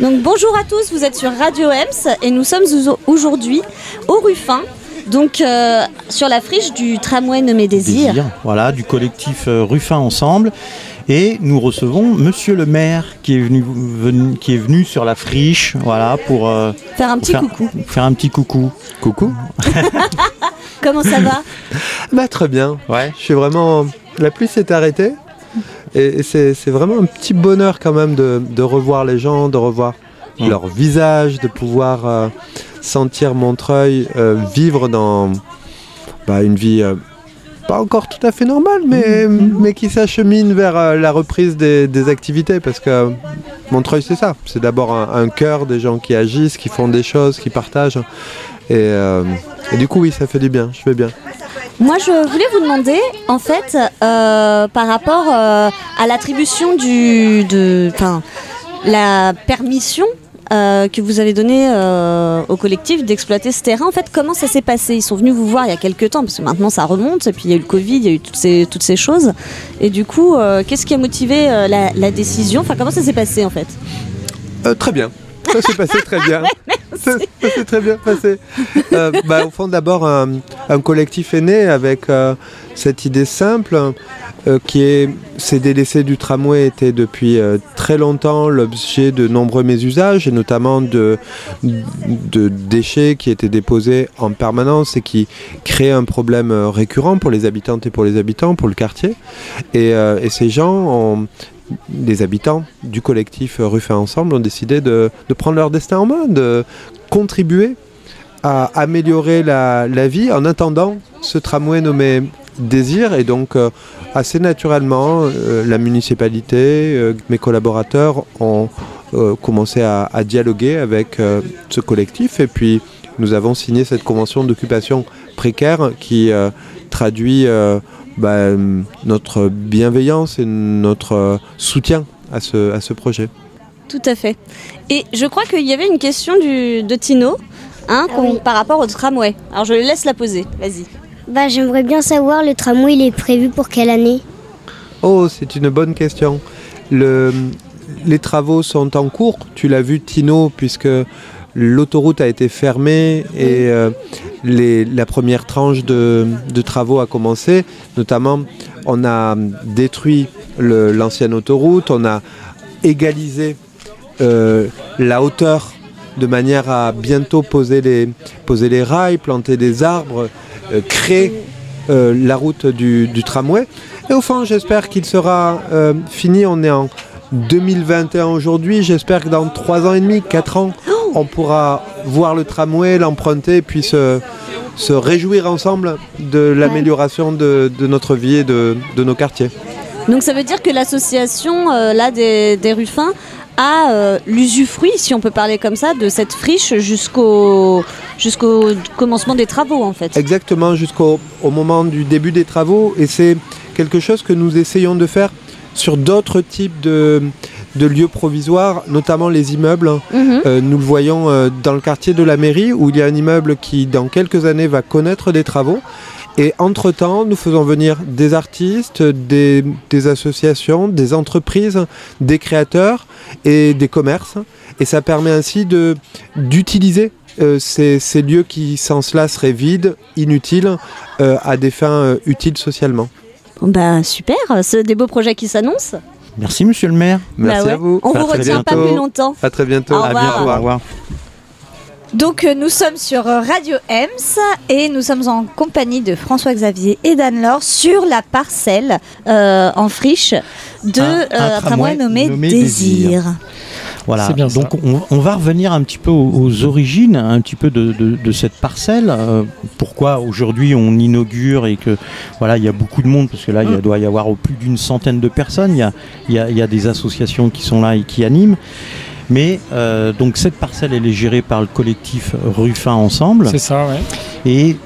Donc bonjour à tous, vous êtes sur Radio Ems et nous sommes aujourd'hui au Ruffin. Donc euh, sur la friche du tramway nommé Désir. Voilà, du collectif euh, Ruffin Ensemble. Et nous recevons Monsieur le maire qui est venu, qui est venu sur la friche, voilà, pour euh, faire un petit coucou. Faire un petit coucou. Coucou. Comment ça va? Bah très bien. Ouais. Je suis vraiment. La pluie s'est arrêtée. Et, c'est vraiment un petit bonheur quand même de, revoir les gens, de revoir leur visage, de pouvoir euh, sentir Montreuil euh, vivre dans bah, une vie pas encore tout à fait normal, mais, mais qui s'achemine vers euh, la reprise des, activités, parce que Montreuil, c'est ça. C'est d'abord un, cœur des gens qui agissent, qui font des choses, qui partagent. Et, euh, du coup, oui, ça fait du bien, je fais bien. Moi, je voulais vous demander, en fait, euh, par rapport à l'attribution du, de, la permission euh, que vous avez donné euh, au collectif d'exploiter ce terrain. En fait, comment ça s'est passé? Ils sont venus vous voir il y a quelques temps, parce que maintenant ça remonte, et puis il y a eu le Covid, il y a eu toutes ces, toutes ces choses. Et du coup, euh, qu'est-ce qui a motivé la, décision? Enfin, comment ça s'est passé en fait? Très bien. Ça s'est passé très bien. ça, s'est très bien passé. Bah, au fond, d'abord, un, un, collectif est né avec cette idée simple euh, qui est ces délaissés du tramway étaient depuis euh, très longtemps l'objet de nombreux mésusages et notamment de, de, déchets qui étaient déposés en permanence et qui créaient un problème euh, récurrent pour les habitantes et pour les habitants, pour le quartier. Et, et ces gens ont, les habitants du collectif Ruffin Ensemble ont décidé de, prendre leur destin en main, de contribuer à améliorer la, vie en attendant ce tramway nommé Désir. Et donc assez naturellement, euh, la municipalité, euh, mes collaborateurs ont euh, commencé à, dialoguer avec ce collectif. Et puis nous avons signé cette convention d'occupation précaire qui traduit bah, notre bienveillance et notre soutien à ce, à ce projet. Tout à fait. Et je crois qu'il y avait une question de Tino hein, ah par rapport au tramway. Alors je laisse la poser. Vas-y. Bah, j'aimerais bien savoir, le tramway, il est prévu pour quelle année? Oh, c'est une bonne question. Le, les travaux sont en cours. Tu l'as vu, Tino, puisque l'autoroute a été fermée et euh, la première tranche de, travaux a commencé. Notamment, on a détruit l'ancienne autoroute, on a égalisé euh, la hauteur de manière à bientôt poser les, rails, planter des arbres, euh, créer euh, la route du, tramway. Et au fond, j'espère qu'il sera fini. On est en 2021 aujourd'hui. J'espère que dans 3 ans et demi, 4 ans, on pourra voir le tramway, l'emprunter et puis se, réjouir ensemble de l'amélioration de, notre vie et de, nos quartiers. Donc ça veut dire que l'association là des, des Ruffins à euh, l'usufruit, si on peut parler comme ça, de cette friche jusqu'au jusqu'au commencement des travaux en fait. Exactement, jusqu'au moment du début des travaux. Et c'est quelque chose que nous essayons de faire sur d'autres types de, lieux provisoires, notamment les immeubles. Mhm. Euh, nous le voyons euh, dans le quartier de la mairie, où il y a un immeuble qui, dans quelques années, va connaître des travaux. Et entre-temps, nous faisons venir des artistes, des, associations, des entreprises, des créateurs et des commerces. Et ça permet ainsi d'utiliser euh, ces, lieux qui, sans cela, seraient vides, inutiles, à des fins utiles socialement. Bah super, c'est des beaux projets qui s'annoncent. Merci Monsieur le maire. Merci bah à vous. On vous retient pas plus longtemps. À très bientôt. À bientôt. Au revoir. Donc euh, nous sommes sur euh, Radio Ems et nous sommes en compagnie de François-Xavier et d'Anne-Laure sur la parcelle euh, en friche de un, tramway, nommé, Désir. Voilà, donc on, va revenir un petit peu aux, origines, un petit peu de, cette parcelle. pourquoi aujourd'hui on inaugure et que voilà, il y a beaucoup de monde, parce que là il doit y avoir plus d'une centaine de personnes, il y a, des associations qui sont là et qui animent. Mais euh, donc cette parcelle, elle est gérée par le collectif Ruffin Ensemble. C'est ça, ouais. Et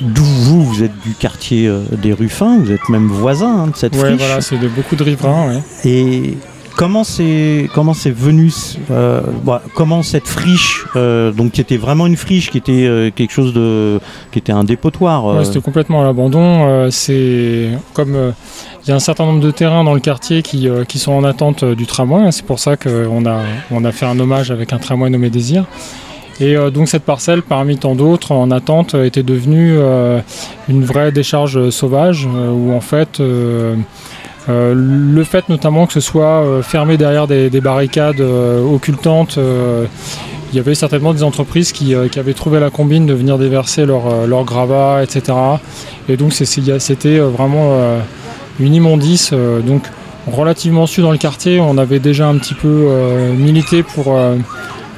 d'où vous, vous êtes du quartier euh, des Ruffins, vous êtes même voisin hein, de cette ouais, voilà, c'est de beaucoup de riverains, ouais. Et comment c'est comment c'est venu comment cette friche donc qui était vraiment une friche qui était quelque chose de qui était un dépotoir c'était complètement à l'abandon c'est comme il y a un certain nombre de terrains dans le quartier qui, qui sont en attente du tramway c'est pour ça qu'on a on a fait un hommage avec un tramway nommé Désir. Et euh, donc cette parcelle, parmi tant d'autres en attente, était devenue euh, une vraie décharge sauvage euh, où en fait le fait notamment que ce soit fermé derrière des, barricades occultantes, il y avait certainement des entreprises qui, avaient trouvé la combine de venir déverser leur, leur gravat, etc. Et donc c'était vraiment une immondice. donc relativement su dans le quartier, on avait déjà un petit peu milité pour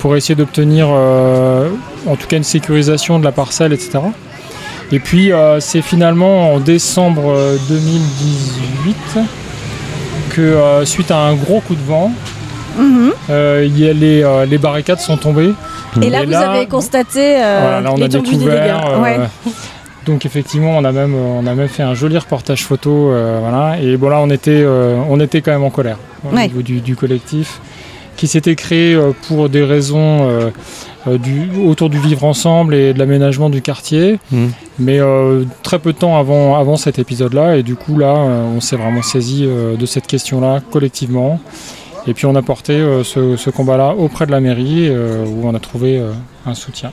pour essayer d'obtenir euh, en tout cas une sécurisation de la parcelle, etc. Et puis euh, c'est finalement en décembre 2018 euh, que suite à un gros coup de vent, mhm. les, barricades sont tombées. Et là, vous avez constaté voilà, là, on a découvert, Donc effectivement, on a même on a même fait un joli reportage photo, voilà. Et bon là, on était on était quand même en colère au niveau du collectif qui s'était créé euh, pour des raisons euh, euh, du, autour du vivre ensemble et de l'aménagement du quartier, mmh. mais très peu de temps avant, avant cet épisode-là. Et du coup, là, on s'est vraiment saisi de cette question-là collectivement. Et puis on a porté ce, combat-là auprès de la mairie où on a trouvé un soutien.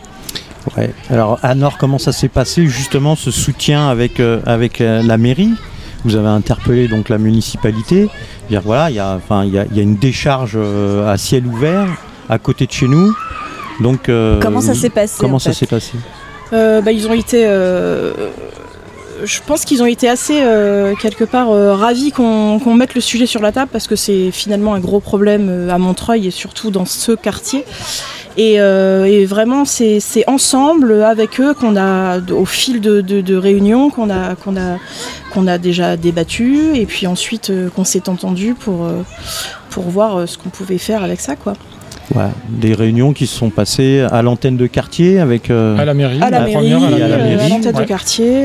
Ouais. Alors Anor, comment ça s'est passé justement ce soutien avec, avec la mairie? Vous avez interpellé donc la municipalité voilà, il y a, enfin, il y, a, une décharge euh, à ciel ouvert à côté de chez nous. Donc, euh, comment ça s'est passé Comment ça s'est passé euh, bah, Ils ont été je pense qu'ils ont été assez quelque part ravis qu'on mette le sujet sur la table parce que c'est finalement un gros problème à Montreuil et surtout dans ce quartier. Euh, et, vraiment, c'est ensemble avec eux qu'on a, au fil de, réunions, qu'on a, qu'on a, qu'on a déjà débattu et puis ensuite euh, qu'on s'est entendu pour, euh, pour voir ce qu'on pouvait faire avec ça. Quoi. Des réunions qui se sont passées à l'antenne de quartier avec à la mairie, à la, mairie, à l'antenne de quartier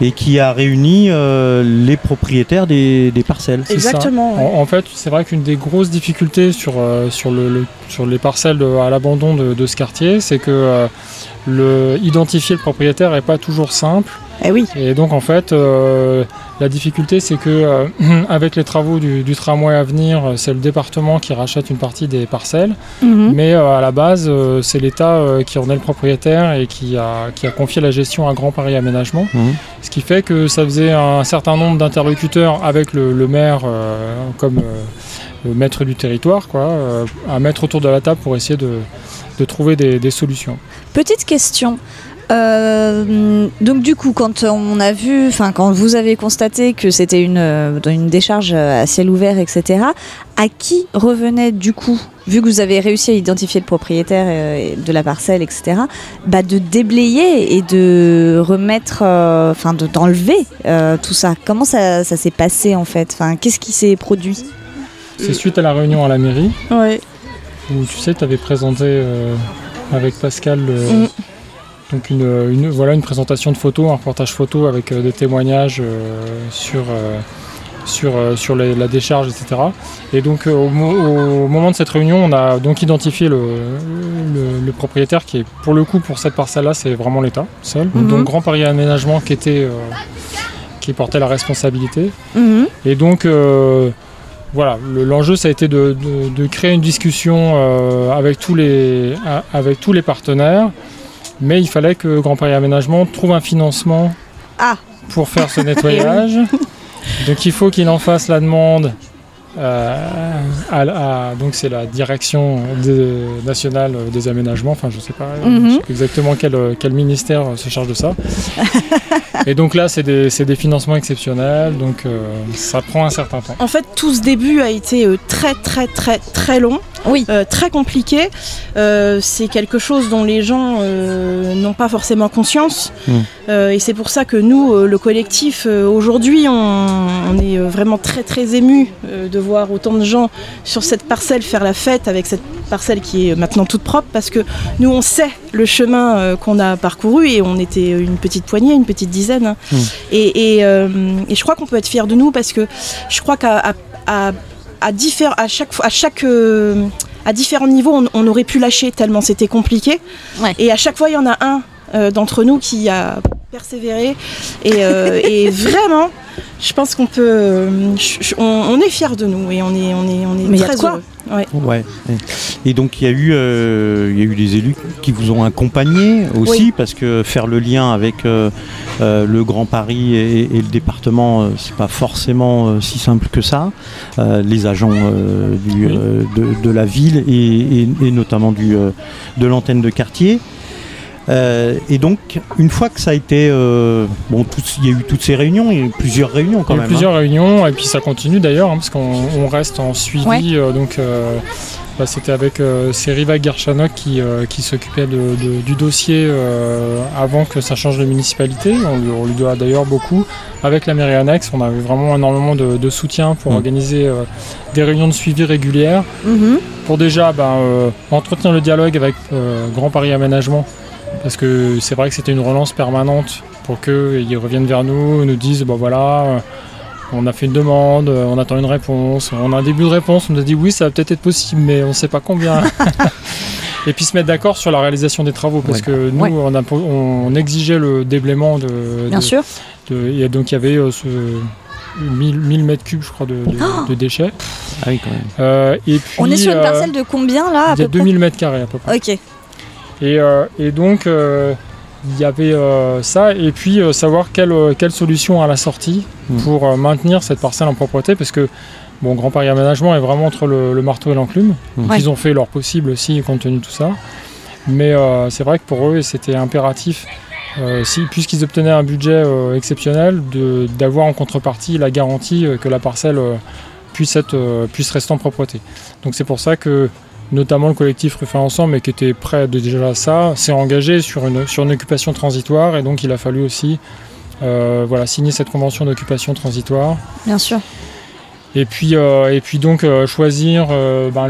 et qui a réuni euh, les propriétaires des, parcelles. Exactement. En, fait, c'est vrai qu'une des grosses difficultés sur, euh, sur, le, sur les parcelles à l'abandon de, ce quartier, c'est que euh, le, identifier le propriétaire n'est pas toujours simple. Eh oui. Et donc en fait, la difficulté, c'est que euh, avec les travaux du, tramway à venir, c'est le département qui rachète une partie des parcelles, mhm. mais euh, à la base, euh, c'est l'État qui en est le propriétaire et qui a, qui a confié la gestion à Grand Paris Aménagement. Mhm. Ce qui fait que ça faisait un certain nombre d'interlocuteurs avec le, maire comme maître du territoire, quoi, à mettre autour de la table pour essayer de, trouver des, des solutions. Petite question. Euh, donc du coup, quand on a vu, enfin quand vous avez constaté que c'était une, euh, une décharge à ciel ouvert, etc., à qui revenait du coup, vu que vous avez réussi à identifier le propriétaire euh, de la parcelle, etc., bah, de déblayer et de remettre, enfin d'enlever tout ça? Comment ça, ça s'est passé en fait? Enfin, qu'est-ce qui s'est produit? C'est suite à la réunion à la mairie. Ouais. Où tu sais, tu avais présenté avec Pascal. Donc une, voilà, une présentation de photos, un reportage photo avec euh, des témoignages euh, sur, euh, sur, sur la décharge, etc. Et donc au, moment de cette réunion, on a donc identifié le, le, propriétaire qui est pour le coup pour cette parcelle-là, c'est vraiment l'État seul. Mhm. Donc Grand Paris Aménagement qui était qui portait la responsabilité. Mhm. Et donc voilà, l'enjeu ça a été de, de, créer une discussion avec, tous les, avec tous les partenaires mais il fallait que Grand Paris Aménagement trouve un financement ah. pour faire ce nettoyage. Donc il faut qu'il en fasse la demande euh, donc c'est la direction nationale des aménagements, enfin je sais pas mhm. exactement quel, quel, ministère se charge de ça. et donc là c'est des, des, financements exceptionnels, donc euh, ça prend un certain temps. En fait tout ce début a été euh, très très très très long, oui. très compliqué. c'est quelque chose dont les gens n'ont pas forcément conscience. Mm. et c'est pour ça que nous, le collectif, aujourd'hui on, on, est vraiment très très ému de voir autant de gens sur cette parcelle faire la fête avec cette parcelle qui est maintenant toute propre parce que nous on sait le chemin euh, qu'on a parcouru et on était une petite poignée, une petite dizaine. Hein. Mmh. Euh, et, je crois qu'on peut être fier de nous parce que je crois qu'à à, à à chaque à différents niveaux, on, aurait pu lâcher tellement c'était compliqué. Et à chaque fois, il y en a un d'entre nous qui a persévéré et vraiment je pense qu'on peut. Euh, on, est fiers de nous et on est, on est, on est très heureux. Ouais. Et donc il y a eu, euh, il y a eu des élus qui vous ont accompagné aussi parce que faire le lien avec euh, le Grand Paris et, le département, c'est pas forcément si simple que ça. les agents de, la ville et, et notamment du, de l'antenne de quartier. Euh, et donc, une fois que ça a été. Euh, bon, il y a eu toutes ces réunions, il y a eu plusieurs réunions quand il y a eu plusieurs hein. réunions, et puis ça continue d'ailleurs, hein, parce qu'on reste en suivi. Euh, donc, bah, c'était avec Seriva Gershanok qui, qui s'occupait du dossier avant que ça change de municipalité. On, lui doit d'ailleurs beaucoup. Avec la mairie annexe, on avait vraiment énormément de, soutien pour mm. organiser des réunions de suivi régulières. Mm-hmm. Pour déjà bah, entretenir le dialogue avec Grand Paris Aménagement parce que c'est vrai que c'était une relance permanente pour qu'ils reviennent vers nous, nous disent bon voilà, euh, on a fait une demande, euh, on attend une réponse, on a un début de réponse, on nous a dit oui ça va peut-être être possible mais on ne sait pas combien. et puis se mettre d'accord sur la réalisation des travaux parce que nous on, exigeait le déblaiement de. Bien sûr. et donc il y avait euh, ce, 1000, mètres cubes, je crois, de, oh déchets. Ah oui, quand même. et puis, on est sur une parcelle de combien là Il y a 2000 mètres carrés à peu près. Ok. Euh, et, donc, euh, il y avait euh, ça, et puis savoir quelle, quelle, solution à la sortie hmm. pour maintenir cette parcelle en propreté, parce que bon, Grand Paris Aménagement est vraiment entre le, marteau et l'enclume. Hmm. Ils ont fait leur possible aussi, compte tenu de tout ça. Mais c'est vrai que pour eux, c'était impératif, si, puisqu'ils obtenaient un budget exceptionnel, d'avoir en contrepartie la garantie que la parcelle puisse, être, puisse rester en propreté. Donc c'est pour ça que notamment le collectif Ruffin Ensemble, mais qui était prêt de déjà à ça, s'est engagé sur une, sur une occupation transitoire et donc il a fallu aussi euh, voilà, signer cette convention d'occupation transitoire. Bien sûr. Et puis, euh, et puis donc euh, choisir ben,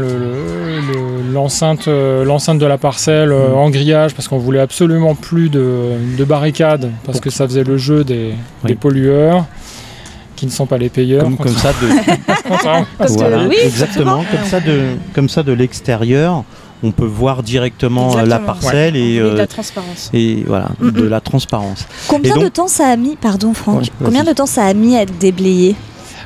l'enceinte l'enceinte de la parcelle mmh. en grillage parce qu'on voulait absolument plus de, barricades parce que ça faisait le jeu des, des pollueurs qui ne sont pas les payeurs. Comme, ça de. exactement. Comme ça de, comme ça de l'extérieur, on peut voir directement la parcelle et, de la euh, transparence. Et voilà, de la transparence. Combien de temps ça a mis, pardon Franck, combien de temps ça a mis à être déblayé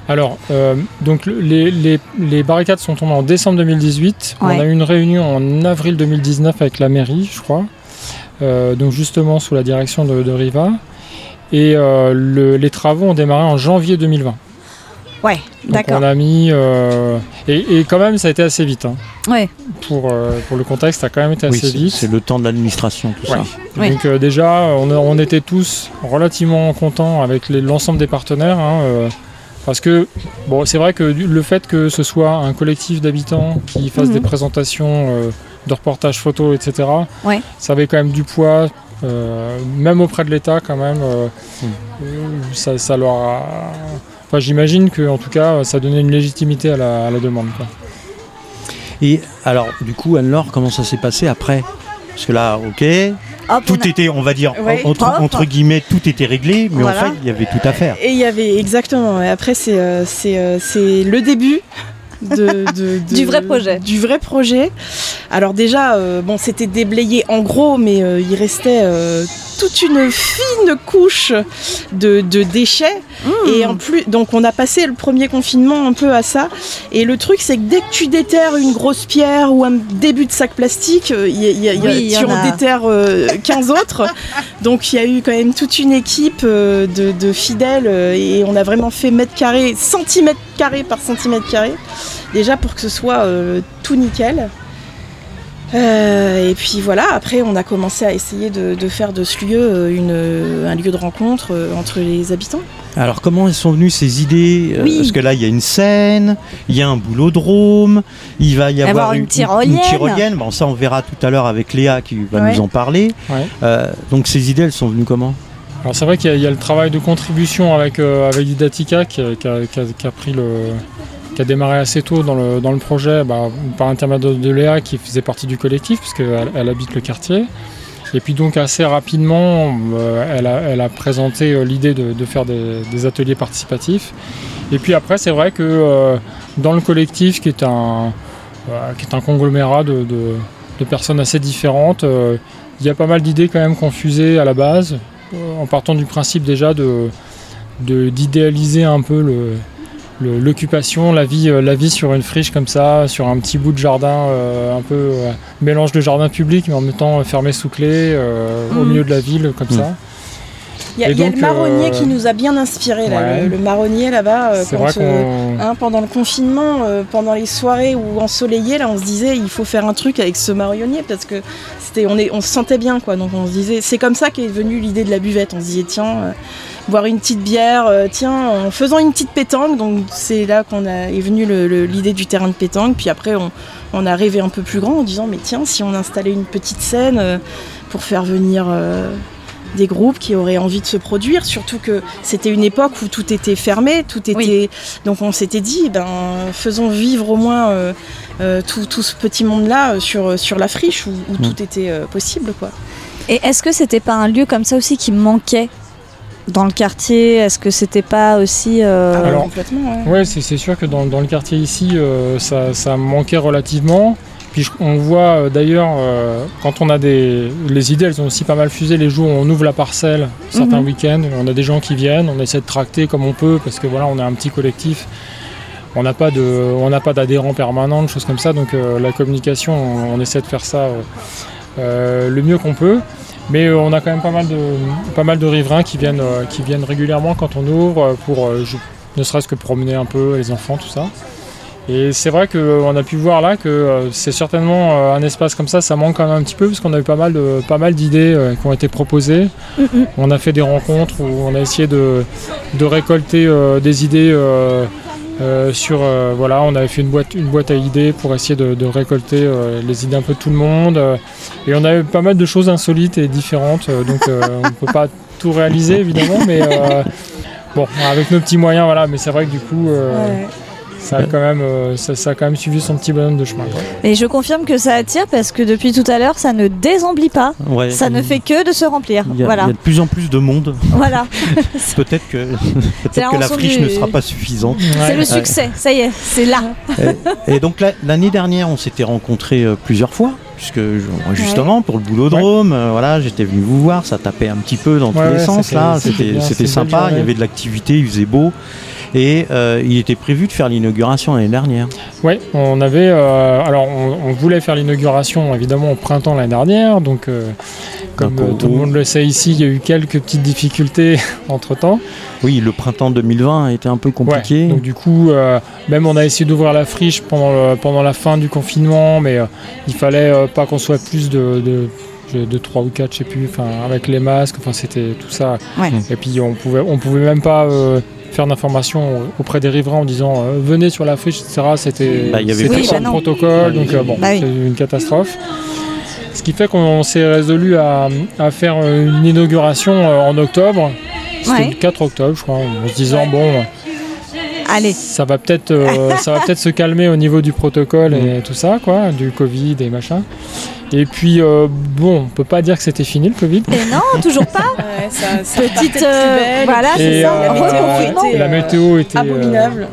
alors, euh, donc les, les, barricades sont tombées en décembre 2018. On a eu une réunion en avril 2019 avec la mairie, je crois. Euh, donc justement sous la direction de, de Riva. Et euh, les travaux ont démarré en janvier 2020. Ouais, d'accord. On a mis. Euh, et, quand même, ça a été assez vite. Hein. Ouais. Pour, euh, pour le contexte, ça a quand même été assez vite. C'est le temps de l'administration, tout ça. Donc, déjà, on, était tous relativement contents avec l'ensemble des partenaires. Hein, parce que, bon, c'est vrai que le fait que ce soit un collectif d'habitants qui fasse des mhm. présentations de reportages photos, etc., ça avait quand même du poids euh, même auprès de l'État quand même, euh, hmm. ça, leur a... Enfin, j'imagine que en tout cas, ça donnait une légitimité à la, demande. Et alors, du coup, Anne-Laure, comment ça s'est passé après? Parce que là, ok, tout était, on va dire, entre, guillemets, tout était réglé, mais en fait, il y avait tout à faire. Et il y avait, exactement. Et après, c'est euh, c'est le début du vrai projet. Du vrai projet. Alors déjà, euh, bon, c'était déblayé en gros, mais euh, il restait euh, toute une fine couche de, déchets. Mmh. Et en plus, donc on a passé le premier confinement un peu à ça. Et le truc, c'est que dès que tu déterres une grosse pierre ou un début de sac plastique, il y a, tu en, déterres 15 autres. Donc il y a eu quand même toute une équipe de, de fidèles et on a vraiment fait mètre carré, centimètre carré par centimètre carré déjà pour que ce soit euh, tout nickel. Euh, et puis voilà, après on a commencé à essayer de, faire de ce lieu euh, un lieu de rencontre entre les habitants. Alors comment sont venues ces idées Parce que là il y a une scène, il y a un boulodrome, il va y avoir, une, tyrolienne. Bon ça on verra tout à l'heure avec Léa qui va nous en parler. donc ces idées elles sont venues comment? Alors c'est vrai qu'il y, a le travail de contribution avec, avec Didatica qui a, pris le, qui a démarré assez tôt dans le, dans le projet bah, par l'intermédiaire de Léa qui faisait partie du collectif puisqu'elle elle habite le quartier. Et puis donc assez rapidement, euh, elle, a, présenté euh, l'idée de, de, faire des, ateliers participatifs. Et puis après, c'est vrai que euh, dans le collectif qui est un, qui est un conglomérat de, personnes assez différentes. Il y a pas mal d'idées quand même confusées à la base, en partant du principe déjà de d'idéaliser un peu le, l'occupation, la vie, euh, la vie sur une friche comme ça, sur un petit bout de jardin, euh, un peu euh, mélange de jardin public, mais en même temps fermé sous clé, au mm. milieu de la ville, comme ça. Il y a, le marronnier qui nous a bien inspiré, le, marronnier là-bas, hein, pendant le confinement, pendant les soirées où ensoleillées, là, on se disait il faut faire un truc avec ce marronnier parce que c'était, on, est, on se sentait bien, quoi. Donc on se disait, c'est comme ça qu'est venue l'idée de la buvette. On se disait tiens boire une petite bière, euh, tiens, en faisant une petite pétanque. Donc c'est là qu'on est venu l'idée du terrain de pétanque. Puis après, on, a rêvé un peu plus grand en disant, mais tiens, si on installait une petite scène euh, pour faire venir euh, des groupes qui auraient envie de se produire, surtout que c'était une époque où tout était fermé, tout était. Donc on s'était dit, ben faisons vivre au moins tout, ce petit monde-là sur, sur la friche où, mm. tout était possible, quoi. Et est-ce que c'était pas un lieu comme ça aussi qui manquait dans le quartier? Est-ce que c'était pas aussi. Euh... Alors, complètement, ouais. c'est sûr que dans, le quartier ici, euh, ça, manquait relativement. Puis on voit euh, d'ailleurs, euh, quand on a des. Les idées, elles ont aussi pas mal fusé les jours où on ouvre la parcelle, certains mhm. week-ends. On a des gens qui viennent, on essaie de tracter comme on peut, parce que voilà, on est un petit collectif. On n'a pas d'adhérents permanents, de choses comme ça. Donc la communication, on, essaie de faire ça le mieux qu'on peut. Mais euh, on a quand même pas mal de, pas mal de riverains qui viennent, euh, qui viennent régulièrement quand on ouvre euh, pour ne serait-ce que promener un peu les enfants, tout ça. Et c'est vrai qu'on a pu voir là que c'est certainement un espace comme ça, ça manque quand même un petit peu parce qu'on a eu pas mal, de, pas mal d'idées qui ont été proposées. On a fait des rencontres où on a essayé de, de récolter des idées euh, sur euh, voilà, on avait fait une boîte, une boîte à idées pour essayer de, récolter euh, les idées un peu de tout le monde. et on a eu pas mal de choses insolites et différentes, donc on ne peut pas tout réaliser évidemment, mais bon, avec nos petits moyens, voilà. Mais c'est vrai que du coup, ça a, quand même, euh, ça, a quand même suivi son petit bonhomme de chemin. Et je confirme que ça attire parce que depuis tout à l'heure, ça ne désemplit pas. ça ne fait que de se remplir. Il y, a, de plus en plus de monde. Voilà. peut-être que, peut que la friche ne sera pas suffisante. C'est le succès, ça y est, c'est là. et, donc l'année dernière, on s'était rencontrés euh, plusieurs fois puisque justement pour le boulodrome, euh, voilà, j'étais venu vous voir, ça tapait un petit peu dans tous les sens là, c'était sympa, il y avait de l'activité, il faisait beau. Et euh, il était prévu de faire l'inauguration l'année dernière. Oui, on avait. Euh, alors, on, voulait faire l'inauguration évidemment au printemps l'année dernière. Donc, euh, comme tout le monde le sait ici, il y a eu quelques petites difficultés entre temps. Oui, le printemps 2020 a été un peu compliqué. donc, du coup, même on a essayé d'ouvrir la friche pendant, pendant la fin du confinement, mais il fallait pas qu'on soit plus de, de 3 ou 4, je sais plus, enfin, avec les masques, enfin, c'était tout ça. Et puis on pouvait, on pouvait même pas faire d'informations auprès des riverains en disant euh, venez sur la friche, etc. C'était bah, oui, protocole, donc euh, bon, bah c'est une catastrophe. Ce qui fait qu'on s'est résolu à, faire une inauguration euh, en octobre. C'était le 4 octobre, je crois, en se disant bon. Allez. Ça va peut-être ça va peut-être se calmer au niveau du protocole et tout ça, quoi, du Covid et machin. Et puis, euh, bon, on peut pas dire que c'était fini le Covid. Et non, toujours pas. Petite. Euh, voilà, c'est ça. Euh, la météo était. Abominable.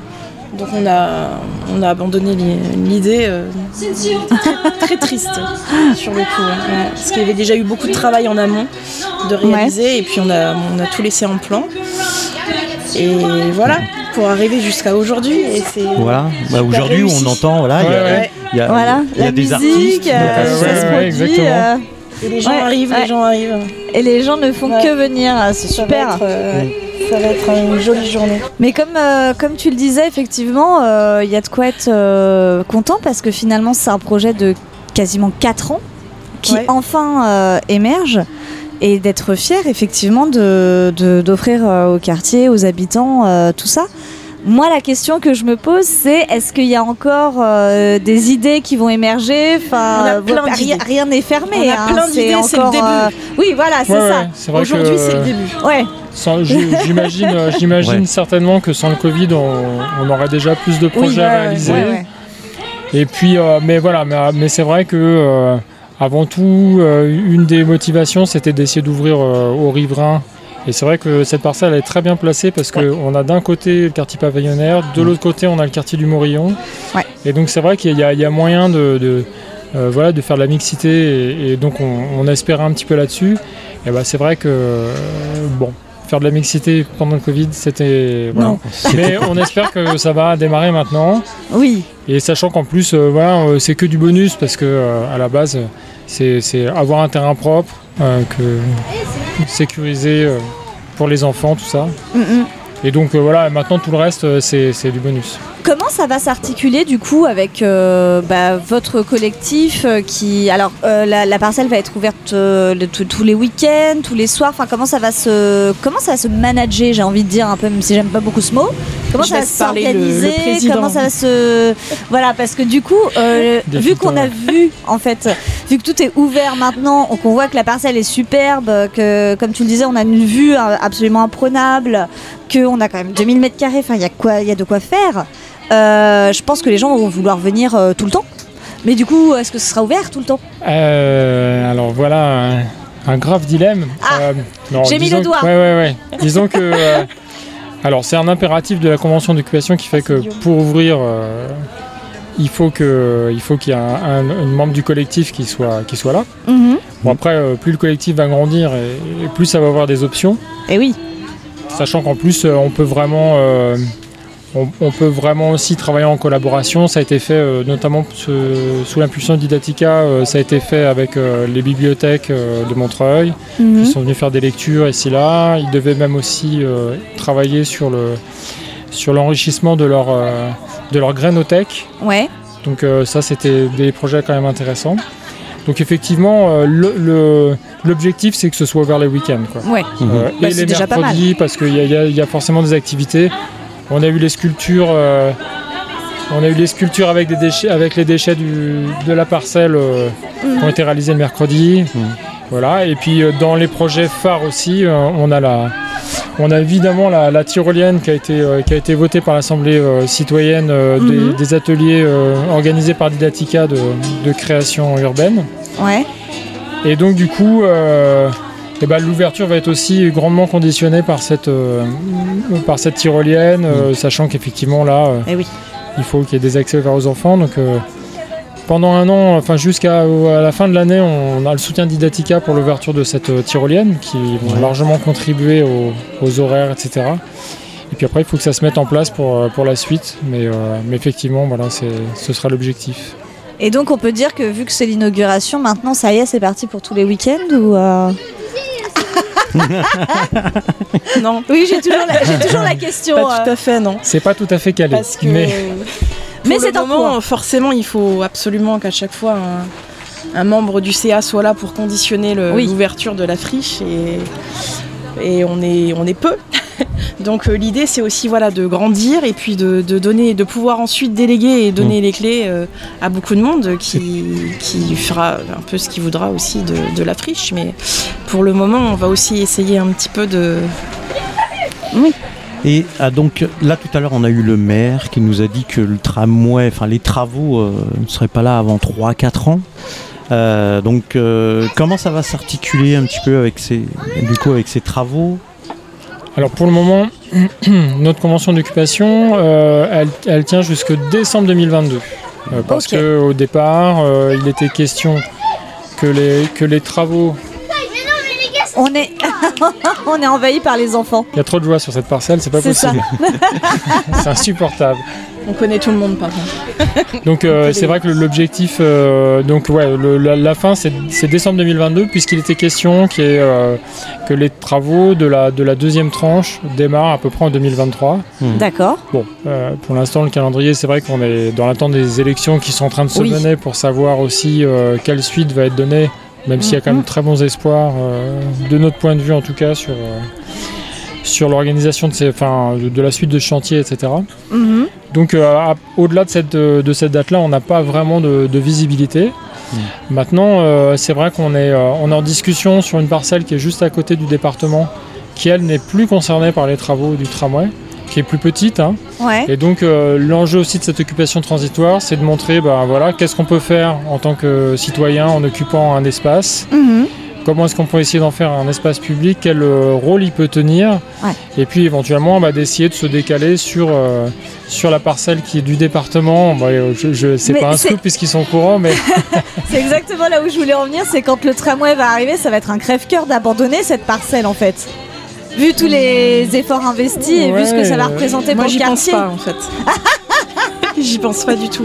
Donc on a, on a abandonné l'idée très, triste sur le coup. Parce qu'il y avait déjà eu beaucoup de travail en amont de réaliser et puis on a, on a tout laissé en plan. Et voilà, pour arriver jusqu'à aujourd'hui. Voilà, bah, aujourd'hui on entend, voilà, il y a, voilà, y a des artistes. Euh, ça se produit, euh, et les gens arrivent, les gens arrivent. Et les gens ne font que venir, c'est super. Euh, ça va être une jolie journée. Mais comme, comme tu le disais, effectivement, il y a de quoi être content parce que finalement, c'est un projet de quasiment 4 ans qui enfin émerge et d'être fier effectivement d'offrir de, d'offrir au quartier, aux habitants, tout ça. Moi, la question que je me pose, c'est est-ce qu'il y a encore euh, des idées qui vont émerger? Enfin, rien n'est fermé. On a hein, plein d'idées, c'est le début. Euh, oui, voilà, c'est ça. Aujourd'hui, c'est le début. Ouais. J'imagine, euh, j'imagine certainement que sans le Covid, on, aurait déjà plus de projets à réaliser. Et puis, mais voilà, mais, c'est vrai que avant tout, une des motivations, c'était d'essayer d'ouvrir aux riverains Et c'est vrai que cette parcelle est très bien placée parce qu'on a d'un côté le quartier pavillonnaire, de l'autre côté on a le quartier du Morillon. Ouais. Et donc c'est vrai qu'il y, a- il y a moyen de, de, euh, voilà, de faire de la mixité et, et donc on, on espérait un petit peu là-dessus. Et bah c'est vrai que euh, bon, faire de la mixité pendant le Covid, c'était voilà. Mais on espère que ça va démarrer maintenant. Oui. Et sachant qu'en plus, euh, voilà, euh, c'est que du bonus parce que euh, à la base, euh, c'est c'est avoir un terrain propre, euh, que sécurisé euh, pour les enfants, tout ça. Mm. Et donc euh, voilà, maintenant tout le reste, euh, c'est c'est du bonus. Comment ça va s'articuler du coup avec euh, bah, votre collectif euh, qui alors euh, la, la parcelle va être ouverte euh, le- tous- les week-ends, tous les soirs. Enfin comment ça va se comment ça va se manager J'ai envie de dire un peu même si j'aime pas beaucoup ce mot. Comment Je ça va s'organiser. Comment ça va se voilà parce que du coup euh, vu qu'on a vu en fait vu que tout est ouvert maintenant, qu'on voit que la parcelle est superbe, que comme tu le disais on a une vue euh, absolument imprenable, qu'on a quand même 2000 mètres carrés. Enfin il y a quoi il y a de quoi faire. Euh, je pense que les gens vont vouloir venir euh, tout le temps. Mais du coup, est-ce que ce sera ouvert tout le temps? Euh, alors voilà un, un grave dilemme. Ah, Euh, j'ai mis le doigt. que- Ouais, ouais, ouais. Disons que. euh, alors c'est un impératif de la convention d'occupation qui fait que pour ouvrir. Il faut que il faut qu'il y ait un, un- un membre du collectif qui soit qui soit là. Mhm. Bon après euh, plus le collectif va grandir et, et plus ça va avoir des options. Et oui. Sachant qu'en plus, euh, on peut vraiment, euh, on, on peut vraiment aussi travailler en collaboration. Ça a été fait euh, notamment sous l'impulsion d'Idatica. ça a été fait avec les bibliothèques de Montreuil. Mhm. Ils sont venus faire des lectures ici là. Ils devaient même aussi travailler sur le sur l'enrichissement de leur euh, de leur grainothèque. Ouais. Donc euh, ça, c'était des projets quand même intéressants. Donc effectivement, euh, l'objectif, c'est que ce soit ouvert les week-ends. quoi. Ouais. Euh, Bah, et les déjà pas mercredis, parce qu'il y, y a- il y a forcément des activités. On a eu les sculptures, euh, on a eu les sculptures avec, des déchets, avec les déchets du- de la parcelle euh, qui ont été réalisés le mercredi. Voilà. Et puis euh, dans les projets phares aussi, euh, on a la, on a évidemment la, la tyrolienne qui a été, euh, qui a été votée par l'Assemblée euh, citoyenne euh, des- Mhm. des, ateliers organisés par Didatica de, de création urbaine. Ouais. Et donc du coup, eh ben, l'ouverture va être aussi grandement conditionnée par cette, par cette tyrolienne, euh, sachant qu'effectivement là, Eh oui. il faut qu'il y ait des accès vers aux enfants. Donc pendant un an, enfin jusqu'à à la fin de l'année, on a le soutien d'Idatica pour l'ouverture de cette euh, tyrolienne, qui vont largement contribuer aux, aux horaires, etc. Et puis après, il faut que ça se mette en place pour, euh, pour la suite. Mais, euh, mais effectivement, voilà, ce sera l'objectif. Et donc on peut dire que vu que c'est l'inauguration, maintenant ça y est, c'est parti pour tous les week-ends ou euh, Non, Oui, j'ai toujours la, j'ai toujours la question. pas euh, tout à fait, non. C'est pas tout à fait calé. Parce que mais... Mais c'est en moment, cours. forcément, il faut absolument qu'à chaque fois un, un membre du CA soit là pour conditionner Oui. l'ouverture de la friche et, et on est on est peu. Donc euh, l'idée c'est aussi voilà de grandir et puis de, de donner de pouvoir ensuite déléguer et donner les clés euh, à beaucoup de monde qui, qui fera un peu ce qu'il voudra aussi de, de la friche mais pour le moment on va aussi essayer un petit peu de Et ah, donc là tout à l'heure on a eu le maire qui nous a dit que le tramway, enfin les travaux euh, ne seraient pas là avant 3-4 ans. Euh, donc euh, comment ça va s'articuler un petit peu avec ces, du coup avec ces travaux? Alors pour le moment, notre convention d'occupation, euh, elle, elle tient jusque décembre 2022. Euh, parce Ok. que au départ, euh, il était question que les, que les travaux... On est, on est envahi par les enfants. Il y a trop de joie sur cette parcelle, c'est pas possible. c'est insupportable. on connaît tout le monde par contre. Donc euh, c'est vrai que l'objectif, euh, donc ouais, le- la, la fin c'est décembre 2022 puisqu'il était question ait, euh, que les travaux de la, de la deuxième tranche démarrent à peu près en 2023. D'accord. Bon, euh, pour l'instant, le calendrier, c'est vrai qu'on est dans l'attente des élections qui sont en train de se Oui. mener pour savoir aussi euh, quelle suite va être donnée, même s'il y a quand Mhm. même très bons espoirs, euh, de notre point de vue en tout cas, sur, euh, sur l'organisation de, ces, enfin, de, de la suite de ce chantier, etc. Mhm. Donc, euh, au-delà de cette, de cette date-là, on n'a pas vraiment de, de visibilité. Maintenant, euh, c'est vrai qu'on est, euh, on est en discussion sur une parcelle qui est juste à côté du département, qui elle n'est plus concernée par les travaux du tramway, qui est plus petite. hein. Ouais. Et donc euh, l'enjeu aussi de cette occupation transitoire, c'est de montrer ben, voilà, qu'est-ce qu'on peut faire en tant que citoyen en occupant un espace, Mhm. comment est-ce qu'on peut essayer d'en faire un espace public, quel euh, rôle il peut tenir, et puis éventuellement bah, d'essayer de se décaler sur, euh, sur la parcelle qui est du département. Bah, je, c'est pas un scoop puisqu'ils sont courants, mais c'est exactement là où je voulais en venir, c'est quand le tramway va arriver, ça va être un crève-cœur d'abandonner cette parcelle en fait. Vu tous les efforts investis et vu ce que ça va représenter pour le quartier. Pense pas, en fait. J'y pense pas du tout.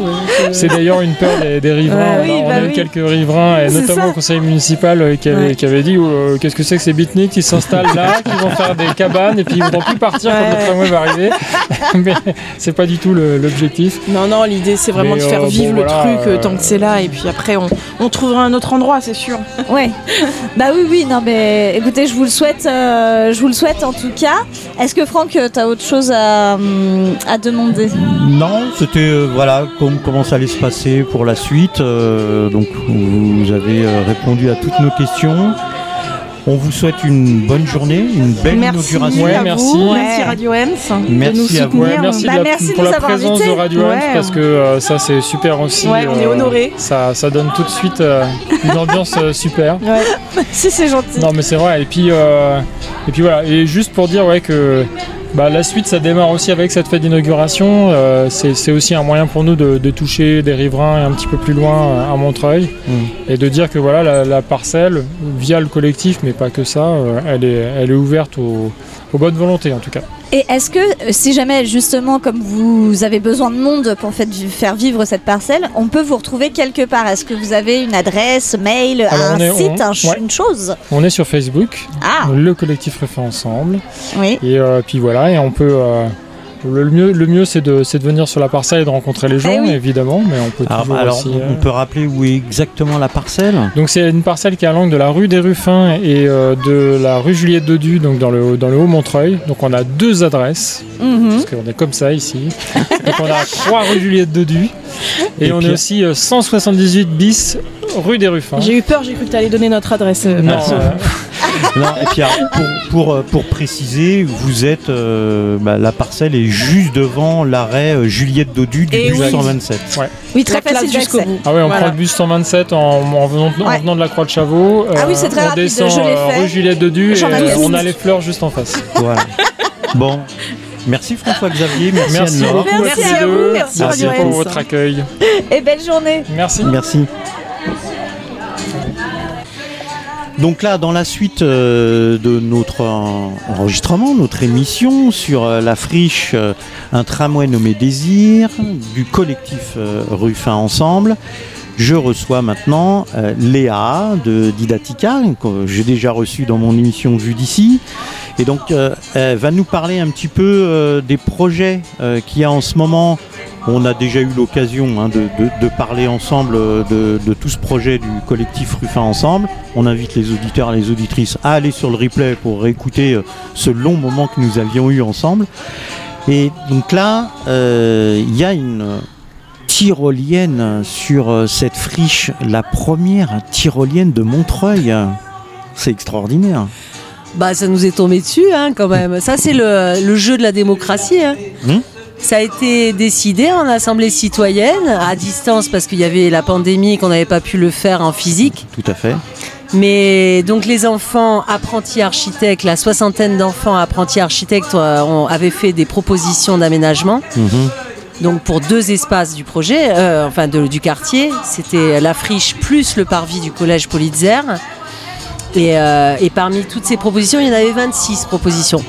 C'est d'ailleurs une peur des, riverains. on a, bah eu quelques riverains, et notamment au conseil municipal, euh, qui avait, qui avait dit euh, qu'est-ce que c'est que ces beatniks qui s'installent là, qui vont faire des cabanes et puis ils vont plus partir quand le tramway va arriver. Mais c'est pas du tout l'objectif. Non, non, l'idée c'est vraiment de faire euh, vivre le truc tant que c'est là et puis après on, on, trouvera un autre endroit, c'est sûr. Ouais. bah oui, oui, non, mais écoutez, je vous le souhaite, je vous le souhaite en tout cas. Est-ce que Franck, tu as autre chose à, à demander? Non, c'était euh, voilà comment ça allait se passer pour la suite. Euh, donc vous avez euh, répondu à toutes nos questions. On vous souhaite une bonne journée, une belle inauguration. merci. merci Radio Ems merci de nous soutenir. merci, bah, pour la présence de Radio Ems parce que ça c'est super aussi. on est honoré. Ça, ça, donne tout de suite une ambiance super. si c'est gentil. Non mais c'est vrai. Et puis et puis voilà. Et juste pour dire ouais que bah, la suite, ça démarre aussi avec cette fête d'inauguration. Euh, c'est aussi un moyen pour nous de, toucher des riverains un petit peu plus loin euh, à Montreuil mm. et de dire que voilà, la, parcelle, via le collectif, mais pas que ça, euh, elle, est, elle est ouverte aux bonnes volontés en tout cas. Et est-ce que, euh, si jamais justement, comme vous avez besoin de monde pour faire vivre cette parcelle, on peut vous retrouver quelque part? Est-ce que vous avez une adresse, mail, un site, une chose? On est sur Facebook, ah. le collectif Refait Ensemble. Oui. Et euh, puis voilà, et on peut. Euh, le mieux, le mieux c'est de, de, venir sur la parcelle et de rencontrer les gens, eh évidemment, mais on peut toujours alors, on euh, peut rappeler où est exactement la parcelle Donc c'est une parcelle qui est à l'angle de la rue des Ruffins et euh, de la rue Juliette Dodu, donc dans le, dans le Haut-Montreuil. Donc on a deux adresses, mhm. parce qu'on est comme ça ici. donc on a trois rue Juliette Dodu et, on est aussi 178 euh, bis rue des Ruffins. J'ai eu peur, j'ai cru que tu allais donner notre adresse. non, non, et puis pour, pour, pour, préciser, vous êtes bah, la parcelle est juste devant l'arrêt euh, Juliette Dodu du bus 127. Oui, très facile jusqu'au bout. Ah oui, on prend le bus 127 en, venant, de la Croix de Chavaux. ah oui, c'est très on rapide, descend je l'ai euh, fait. rue Juliette Dodu et euh, on a les fleurs juste en face. Voilà. bon. Merci François-Xavier, merci, merci beaucoup merci à, vous. Merci, merci pour votre accueil. Et belle journée. Merci. Merci. Donc là, dans la suite euh, de notre enregistrement, notre émission sur euh, la friche euh, Un tramway nommé Désir du collectif Ruffin Ensemble, je reçois maintenant Léa de Didatica, que j'ai déjà reçu dans mon émission Vue d'ici. Et donc, elle va nous parler un petit peu des projets qu'il y a en ce moment on a déjà eu l'occasion hein, de, parler ensemble de, tout ce projet du collectif Ruffin Ensemble. On invite les auditeurs et les auditrices à aller sur le replay pour réécouter euh, ce long moment que nous avions eu ensemble. Et donc là, euh, il y a une tyrolienne sur euh, cette friche, la première tyrolienne de Montreuil. C'est extraordinaire. Bah, ça nous est tombé dessus, hein, quand même. Ça, c'est le, jeu de la démocratie. Hein. Hum? Ça a été décidé en assemblée citoyenne, à distance parce qu'il y avait la pandémie et qu'on n'avait pas pu le faire en physique. Tout à fait. Mais donc les enfants apprentis architectes, la soixantaine d'enfants apprentis architectes euh, avaient fait des propositions d'aménagement. Mhm. Donc pour deux espaces du projet, euh, enfin du quartier, c'était la friche plus le parvis du collège Politzer. Et, euh, et parmi toutes ces propositions, il y en avait 26 propositions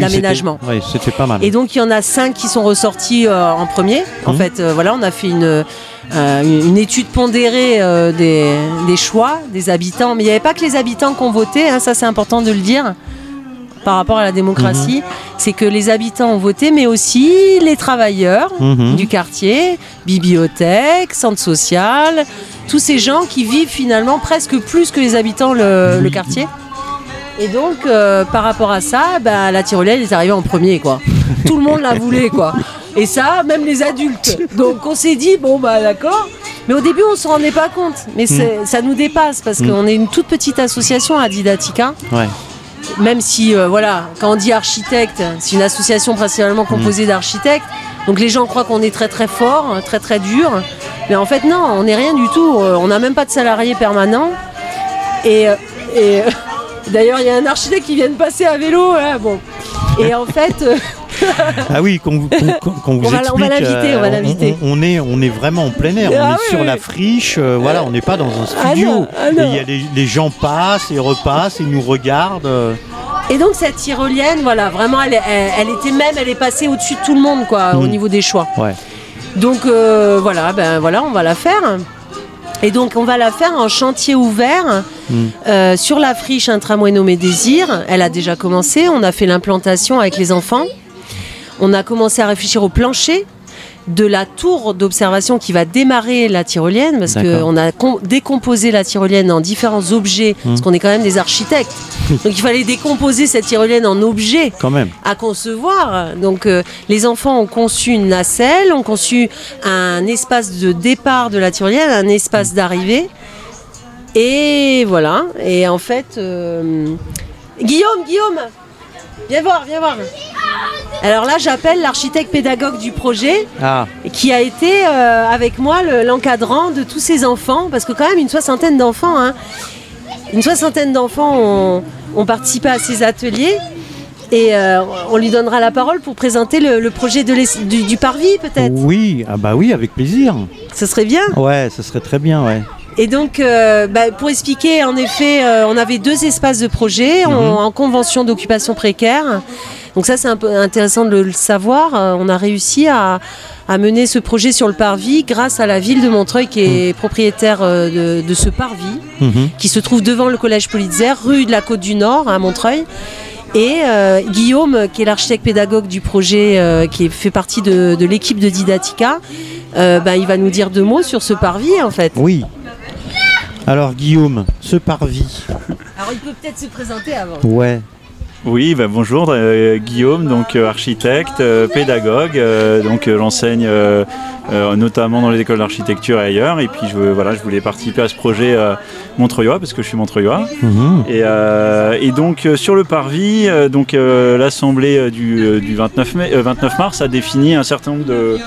d'aménagement. Oui, c'était pas mal. Et donc il y en a cinq qui sont ressortis euh, en premier. En mmh. fait, euh, voilà, on a fait une, euh, une étude pondérée des, des, choix des habitants. Mais il n'y avait pas que les habitants qui ont voté, hein, ça c'est important de le dire par rapport à la démocratie, mmh. c'est que les habitants ont voté, mais aussi les travailleurs mmh. du quartier, bibliothèque, centre social, tous ces gens qui vivent finalement presque plus que les habitants le, le quartier. Et donc, euh, par rapport à ça, bah, la tyrolienne est arrivée en premier, quoi. Tout le monde la voulait, quoi. Et ça, même les adultes. Donc, on s'est dit, bon, bah, d'accord. Mais au début, on ne se rendait pas compte. Mais mm. ça nous dépasse parce mm. qu'on est une toute petite association à Didatica. Ouais. Même si, euh, voilà, quand on dit architecte, c'est une association principalement mm. composée d'architectes. Donc les gens croient qu'on est très très fort, très très dur. Mais en fait, non, on n'est rien du tout. Euh, on n'a même pas de salariés permanents. Et Et d'ailleurs, il y a un architecte qui vient de passer à vélo. Là, bon. Et en fait. euh, Ah oui, qu'on vous, On va- on va explique, on va l'inviter. On, est, on est vraiment en plein air, on Ah est oui, sur oui. la friche, euh, voilà, on n'est pas dans un Ah studio. non, ah et non. il y a les, les gens passent et repassent et nous regardent. euh. Et donc cette tyrolienne, voilà, vraiment, elle, elle- elle était même, elle est passée au-dessus de tout le monde, quoi, au Mm. niveau des choix. Ouais. Donc voilà, ben voilà, on va la faire. Et donc on va la faire en chantier ouvert Mm. euh, sur la friche Un tramway nommé Désir. Elle a déjà commencé, on a fait l'implantation avec les enfants. On a commencé à réfléchir au plancher de la tour d'observation qui va démarrer la tyrolienne parce qu'on a com- décomposé la tyrolienne en différents objets parce qu'on est quand même des architectes. Donc il fallait décomposer cette tyrolienne en objets Quand même. à concevoir. Donc euh, les enfants ont conçu une nacelle, ont conçu un espace de départ de la tyrolienne, un espace d'arrivée. Et voilà. Et en fait, euh, Guillaume, Guillaume, viens voir, viens voir. Alors là, j'appelle l'architecte pédagogue du projet Ah, qui a été euh, avec moi le- l'encadrant de tous ces enfants, parce que quand même une soixantaine d'enfants, hein, une soixantaine d'enfants ont, ont participé à ces ateliers. Et euh, on lui donnera la parole pour présenter le, le projet de du, du parvis, peut-être. oui, ah bah oui, avec plaisir. Ce serait bien. Ouais, ça serait très bien, ouais. Et donc, euh, bah, pour expliquer, en effet, euh, on avait deux espaces de projet en, Mhm. en convention d'occupation précaire. Donc ça, c'est un peu intéressant de le savoir. Euh, on a réussi à, à mener ce projet sur le parvis grâce à la ville de Montreuil qui est propriétaire euh, de, de ce parvis, Mhm. qui se trouve devant le collège Politzer, rue de la Côte du Nord à Montreuil. Et euh, Guillaume, qui est l'architecte pédagogue du projet, euh, qui fait partie de, de l'équipe de Didatica, euh, bah, il va nous dire deux mots sur ce parvis en fait. Oui. Alors Guillaume, ce parvis. Alors il peut peut-être se présenter avant. Ouais. Oui, bah, bonjour, euh, Guillaume, donc euh, architecte, euh, pédagogue, donc j'enseigne notamment dans les écoles d'architecture et ailleurs, et puis je, voilà, je voulais participer à ce projet Montreuillois parce que je suis Montreuillois. Mhm. Et, et donc sur le parvis, donc l'assemblée du, euh, du 29, mai, euh, 29 mars a défini un certain nombre de,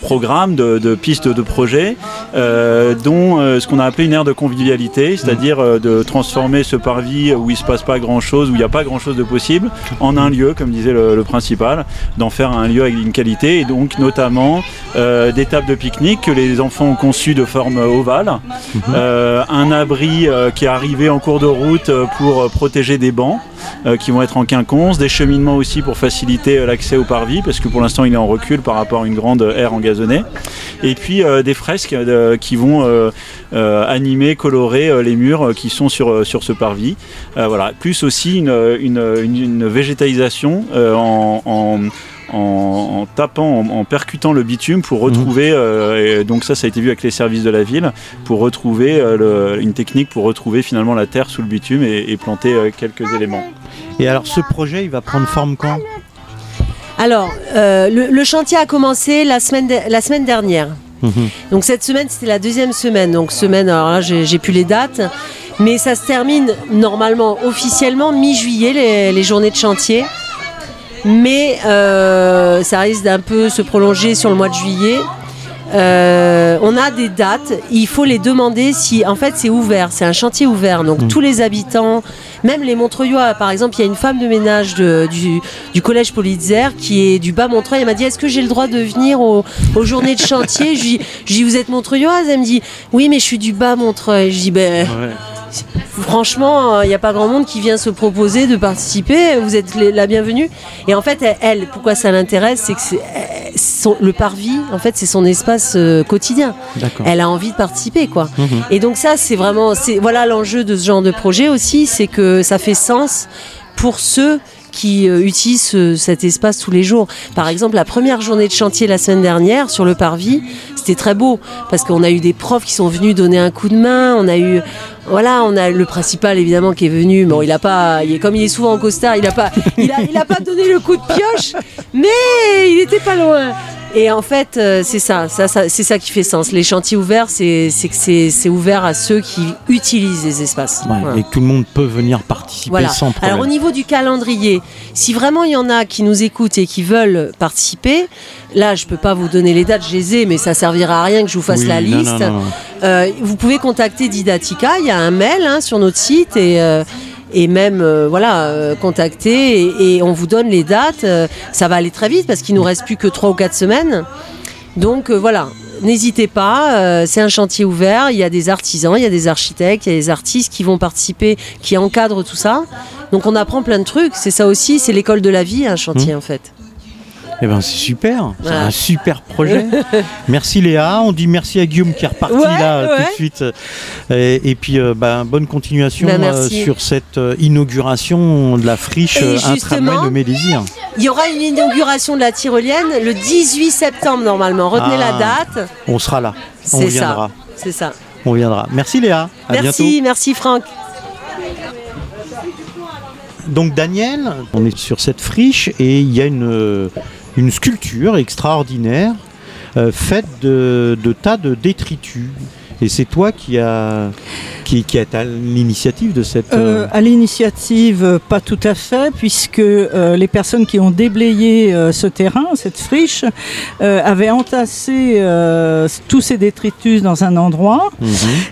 programmes, de, de pistes de projets, euh, dont euh, ce qu'on a appelé une aire de convivialité, c'est-à-dire euh, de transformer ce parvis où il se passe pas grand-chose, où il n'y a pas grand-chose de possible, en un lieu, comme disait le, le principal, d'en faire un lieu avec une qualité, et donc notamment euh, des tables de pique-nique que les enfants ont conçues de forme ovale, euh, un abri qui est arrivé en cours de route pour protéger des bancs qui vont être en quinconce, des cheminements aussi pour faciliter l'accès au parvis parce que pour l'instant il est en recul par rapport à une grande aire engazonnée et puis euh, des fresques euh, qui vont euh, euh, animer, colorer euh, les murs euh, qui sont sur, sur ce parvis. Euh, voilà. Plus aussi une, une, une- une végétalisation euh, en, en- en, en tapant, en, en percutant le bitume pour retrouver, euh, et donc ça ça a été vu avec les services de la ville, pour retrouver euh, le- une technique pour retrouver finalement la terre sous le bitume et, et planter euh, quelques éléments. Et alors ce projet, il va prendre forme quand? Alors, euh, le, le chantier a commencé la semaine, de- la semaine dernière. Mhm. Donc cette semaine, c'était la deuxième semaine. Donc semaine, alors là, j'ai j'ai plus les dates. Mais ça se termine normalement, officiellement, mi-juillet, les, les journées de chantier. Mais euh, ça risque d'un peu se prolonger sur le mois de juillet. Euh, on a des dates, il faut les demander si, en fait, c'est ouvert, c'est un chantier ouvert, donc tous les habitants, même les Montreuillois, par exemple, il y a une femme de ménage de- du, du collège Politzer qui est du bas Montreuil, elle m'a dit est-ce que j'ai le droit de venir aux, aux journées de chantier? Je lui je lui dis vous êtes Montreuilloise? Elle me dit oui mais je suis du bas Montreuil. Je dis ben franchement, il n'y a pas grand monde qui vient se proposer de participer. Vous êtes la bienvenue. Et en fait, elle, pourquoi ça l'intéresse, c'est que c'est- euh, son- le parvis, en fait, c'est son espace euh, quotidien. Elle a envie de participer, quoi. Mhm. Et donc ça, c'est vraiment, c'est voilà l'enjeu de ce genre de projet aussi, c'est que ça fait sens pour ceux qui euh, utilisent ce- cet espace tous les jours. Par exemple, la première journée de chantier la semaine dernière sur le parvis, c'était très beau parce qu'on a eu des profs qui sont venus donner un coup de main. On a eu, voilà, on a le principal évidemment qui est venu. Bon, il a pas, il comme il est souvent en costard, il a pas, il a, pas donné le coup de pioche, mais il était pas loin. Et en fait, euh, c'est ça, ça, ça- c'est ça qui fait sens. Les chantiers ouverts, c'est que c'est ouvert à ceux qui utilisent les espaces. Ouais, Voilà. Et tout le monde peut venir participer Voilà. sans problème. Alors au niveau du calendrier, si vraiment il y en a qui nous écoutent et qui veulent participer, là je peux pas vous donner les dates, je les ai, mais ça servira à rien que je vous fasse Oui, la non, liste. non, non, non. vous pouvez contacter Didatica, il y a un mail hein, sur notre site et et même voilà contacter et, on vous donne les dates. ça va aller très vite parce qu'il nous reste plus que 3 ou 4 semaines. Donc voilà, n'hésitez pas, c'est un chantier ouvert, il y a des artisans, il y a des architectes, il y a des artistes qui vont participer, qui encadrent tout ça. Donc on apprend plein de trucs, c'est ça aussi, c'est l'école de la vie un chantier mmh. en fait. Eh ben c'est super, c'est un super projet. merci Léa, on dit merci à Guillaume qui est reparti là tout de suite. Et, puis euh, ben, bonne continuation bah, euh, sur cette euh, inauguration de la friche intramouelle de Médésir. Il y aura une inauguration de la tyrolienne le 18 septembre normalement. Retenez la ah. date. On sera là. On viendra. C'est ça. On viendra. Merci Léa. À merci, merci Franck. Donc Daniel, on est sur cette friche et il y a une, une sculpture extraordinaire euh, faite de, de, tas de détritus. Et c'est toi qui as qui, qui est à l'initiative de cette... Euh, euh, à l'initiative, pas tout à fait, puisque euh, les personnes qui ont déblayé ce terrain, cette friche, avaient entassé tous ces détritus dans un endroit. Mhm.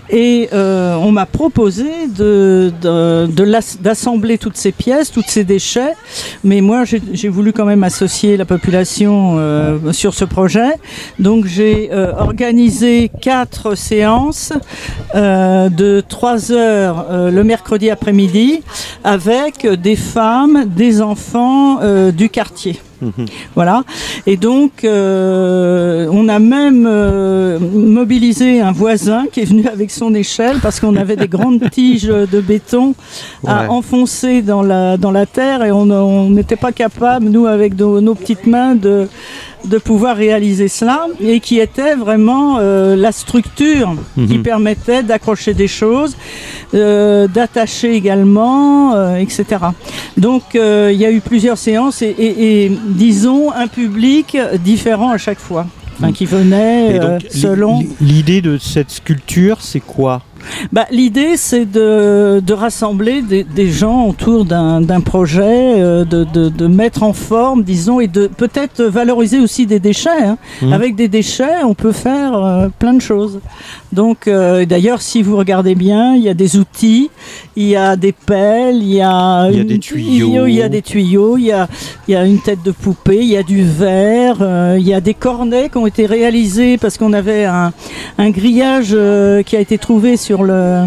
Et on m'a proposé de, d'assembler toutes ces pièces, tous ces déchets. Mais moi, j'ai voulu quand même associer la population sur ce projet. Donc j'ai organisé quatre séances de trois heures euh, le mercredi après-midi avec des femmes, des enfants euh, du quartier. Voilà. Et donc, euh, on a même mobilisé un voisin qui est venu avec son échelle parce qu'on avait des grandes tiges de béton à enfoncer dans la, dans la terre et on n'était pas capable, nous, avec nos petites mains, de de pouvoir réaliser cela et qui était vraiment euh, la structure qui mhm. permettait d'accrocher des choses, euh, d'attacher également, euh, etc. Donc il y a eu plusieurs séances et, disons un public différent à chaque fois, mhm. qui venait selon. L'idée de cette sculpture, c'est quoi? Bah, L'idée, c'est de, de, rassembler des, des, gens autour d'un projet, euh, de, de, de, mettre en forme, disons, et de peut-être valoriser aussi des déchets. Hein. Mmh. Avec des déchets, on peut faire euh, plein de choses. Donc, euh, d'ailleurs, si vous regardez bien, il y a des outils, il y a des pelles, il y a, il y a des tuyaux, il y a des tuyaux, il y a, il y a une tête de poupée, il y a du verre, il y a des cornets qui ont été réalisés parce qu'on avait un, un grillage qui a été trouvé sur le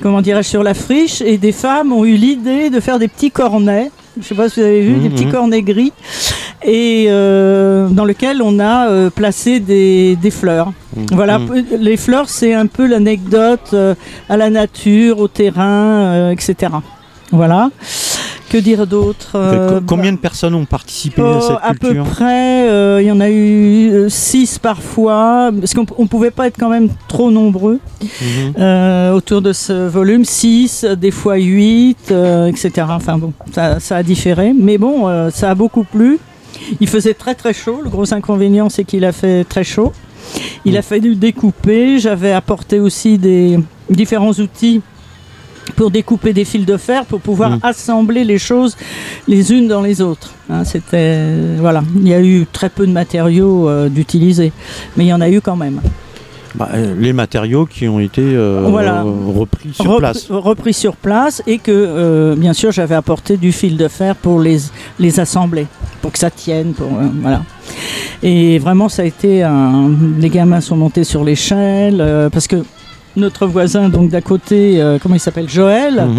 comment dirais sur la friche et des femmes ont eu l'idée de faire des petits cornets. Je ne sais pas si vous avez vu, des petits mhm. cornets gris et euh, dans lequel on a euh, placé des, fleurs. Mhm. Voilà, les fleurs, c'est un peu l'anecdote euh, à la nature, au terrain, etc. Voilà. Que dire d'autre euh, Combien de personnes ont participé à cette culture À peu près, euh, il y en a eu 6 euh, parfois, parce qu'on ne pouvait pas être quand même trop nombreux mhm. autour de ce volume. 6, des fois 8, etc. Enfin bon, ça, ça, a différé. Mais bon, ça a beaucoup plu. Il faisait très très chaud. Le gros inconvénient, c'est qu'il a fait très chaud. Il a fallu découper. J'avais apporté aussi des différents outils pour découper des fils de fer pour pouvoir mm. assembler les choses les unes dans les autres. Hein, c'était voilà, il y a eu très peu de matériaux euh, d'utiliser, mais il y en a eu quand même. Bah, euh, les matériaux qui ont été euh, repris sur place. Repris sur place et que bien sûr j'avais apporté du fil de fer pour les, les assembler, pour que ça tienne. Pour, voilà. Et vraiment ça a été un... Les gamins sont montés sur l'échelle parce que notre voisin donc d'à côté, euh, comment il s'appelle, Joël, mhm.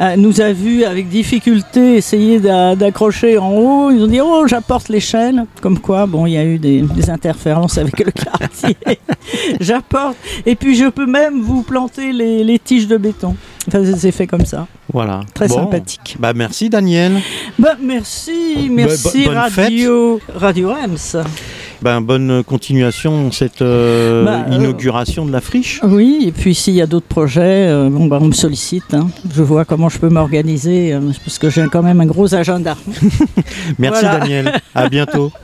euh, nous a vu avec difficulté essayer d'accrocher en haut. Ils ont dit oh j'apporte l'échelle, comme quoi bon il y a eu des, interférences avec le quartier. j'apporte et puis je peux même vous planter les, tiges de béton. Enfin, c'est fait comme ça. Voilà. Très sympathique. Bah merci Daniel. Bah merci, merci Radio Radio Ems. Ben, bonne continuation cette euh, bah, euh, inauguration de la friche. Oui, et puis s'il y a d'autres projets, euh, bon, ben, on me sollicite. Hein. Je vois comment je peux m'organiser parce que j'ai quand même un gros agenda. Merci. Daniel, à bientôt.